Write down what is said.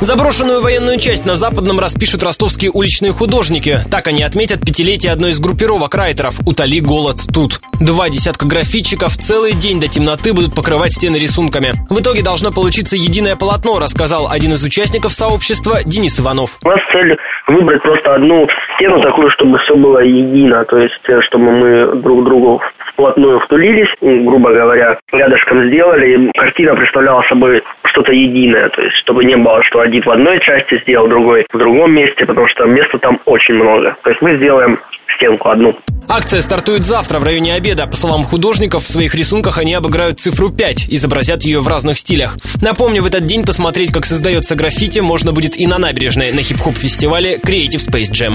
Заброшенную военную часть на Западном распишут ростовские уличные художники. Так они отметят пятилетие одной из группировок райтеров «Утоли голод тут». Два десятка графитчиков целый день до темноты будут покрывать стены рисунками. В итоге должно получиться единое полотно, рассказал один из участников сообщества Денис Иванов. У нас цель выбрать просто одну стену такую, чтобы все было едино, то есть э, чтобы мы друг другу вплотную втулились, грубо говоря, рядышком сделали, и картина представляла собой что-то единое, то есть чтобы не было, что один в одной части сделал, другой в другом месте, потому что места там очень много. То есть мы сделаем стенку одну. Акция стартует завтра в районе обеда. По словам художников, в своих рисунках они обыграют цифру 5, изобразят ее в разных стилях. Напомню, в этот день посмотреть, как создается граффити, можно будет и на набережной на хип-хоп фестивале Creative Space Jam.